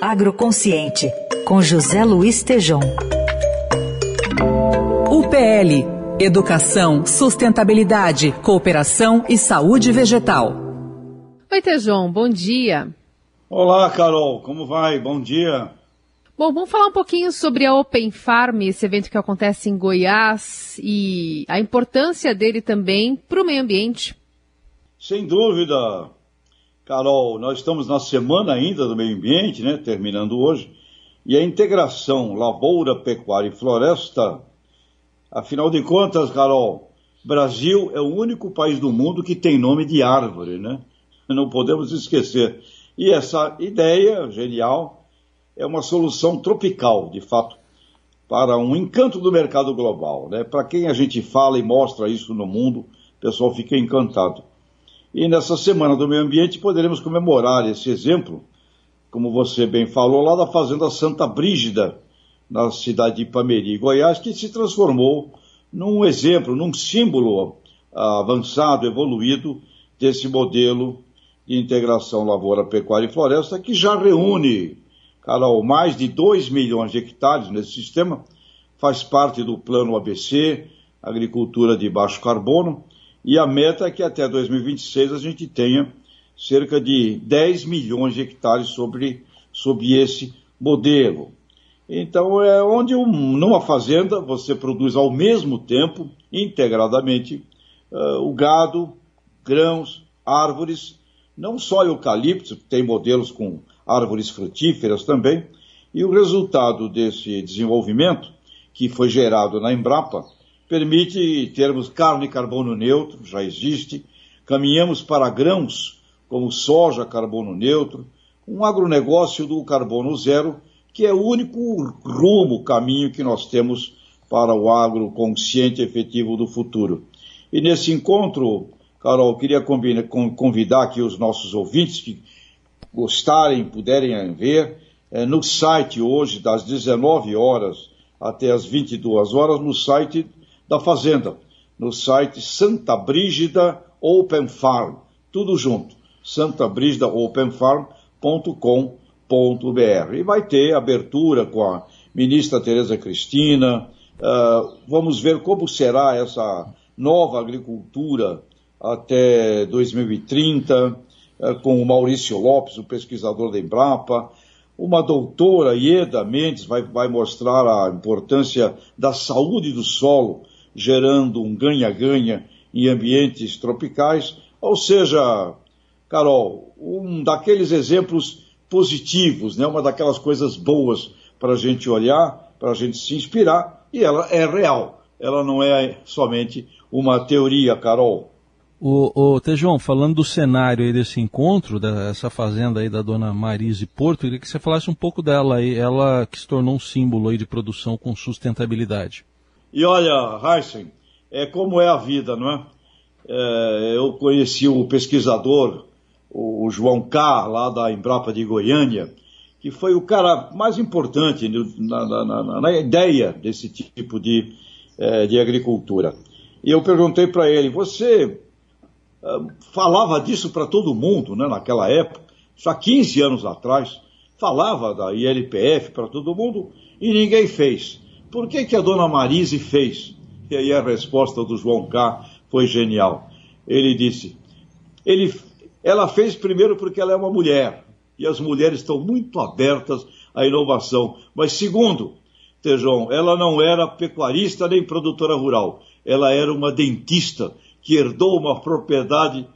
Agroconsciente, com José Luiz Tejom. UPL Educação, Sustentabilidade, Cooperação e Saúde Vegetal. Oi, Tejon, bom dia. Olá, Carol, como vai? Bom dia. Bom, vamos falar um pouquinho sobre a Open Farm, esse evento que acontece em Goiás e a importância dele também para o meio ambiente. Sem dúvida, Carol, nós estamos na semana ainda do meio ambiente, né, terminando hoje, e a integração lavoura, pecuária e floresta, afinal de contas, Carol, Brasil é o único país do mundo que tem nome de árvore, né? Não podemos esquecer. E essa ideia genial é uma solução tropical, de fato, para um encanto do mercado global. Né? Para quem a gente fala e mostra isso no mundo, o pessoal fica encantado. E nessa Semana do Meio Ambiente poderemos comemorar esse exemplo, como você bem falou, lá da Fazenda Santa Brígida, na cidade de Ipameri, Goiás, que se transformou num exemplo, num símbolo avançado, evoluído desse modelo de integração lavoura, pecuária e floresta, que já reúne, Carol, mais de 2 milhões de hectares nesse sistema, faz parte do plano ABC, agricultura de baixo carbono, e a meta é que até 2026 a gente tenha cerca de 10 milhões de hectares sobre, sobre esse modelo. Então, é onde um, numa fazenda você produz ao mesmo tempo, integradamente, uh, o gado, grãos, árvores não só eucalipto, tem modelos com árvores frutíferas também, e o resultado desse desenvolvimento, que foi gerado na Embrapa, permite termos carne e carbono neutro, já existe, caminhamos para grãos como soja, carbono neutro, um agronegócio do carbono zero, que é o único rumo, caminho que nós temos para o agro consciente e efetivo do futuro. E nesse encontro, Carol, queria convidar aqui os nossos ouvintes que gostarem, puderem ver, é, no site hoje, das 19 horas até as 22 horas, no site da Fazenda, no site Santa Brígida Open Farm, tudo junto, santabrígidaopenfarm.com.br. E vai ter abertura com a ministra Tereza Cristina, uh, vamos ver como será essa nova agricultura até 2030, eh, com o Maurício Lopes, o pesquisador da Embrapa. Uma doutora, Ieda Mendes, vai, vai mostrar a importância da saúde do solo, gerando um ganha-ganha em ambientes tropicais. Ou seja, Carol, um daqueles exemplos positivos, né? uma daquelas coisas boas para a gente olhar, para a gente se inspirar, e ela é real. Ela não é somente uma teoria, Carol. O, o Tejão, falando do cenário aí desse encontro, dessa fazenda aí da dona Marise Porto, queria que você falasse um pouco dela aí, ela que se tornou um símbolo aí de produção com sustentabilidade. E olha, Heisen, é como é a vida, não é? é eu conheci o pesquisador, o, o João K, lá da Embrapa de Goiânia, que foi o cara mais importante na, na, na, na ideia desse tipo de, é, de agricultura. E eu perguntei para ele, você falava disso para todo mundo, né, naquela época, só 15 anos atrás, falava da ILPF para todo mundo e ninguém fez. Por que, que a dona Marise fez? E aí a resposta do João K foi genial. Ele disse: ele, ela fez primeiro porque ela é uma mulher e as mulheres estão muito abertas à inovação. Mas segundo, Tejão, ela não era pecuarista nem produtora rural, ela era uma dentista que herdou uma propriedade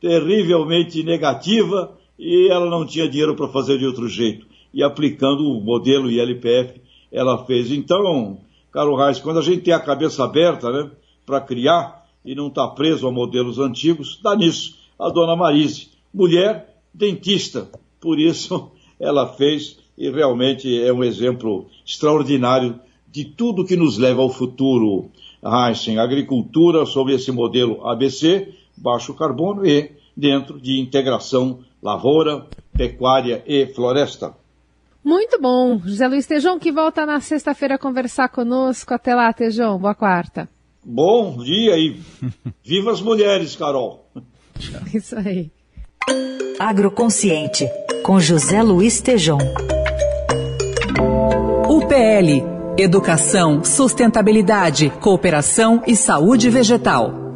terrivelmente negativa e ela não tinha dinheiro para fazer de outro jeito. E aplicando o modelo ILPF, ela fez. Então, Carlos Reis, quando a gente tem a cabeça aberta né, para criar e não está preso a modelos antigos, dá nisso. A dona Marise, mulher dentista, por isso ela fez e realmente é um exemplo extraordinário de tudo que nos leva ao futuro. Heisen, agricultura sob esse modelo ABC, baixo carbono e dentro de integração lavoura, pecuária e floresta. Muito bom. José Luiz Tejão, que volta na sexta-feira a conversar conosco. Até lá, Tejão. Boa quarta. Bom dia e viva as mulheres, Carol. Isso aí. Agroconsciente com José Luiz Tejom. UPL Educação, Sustentabilidade, Cooperação e Saúde Vegetal.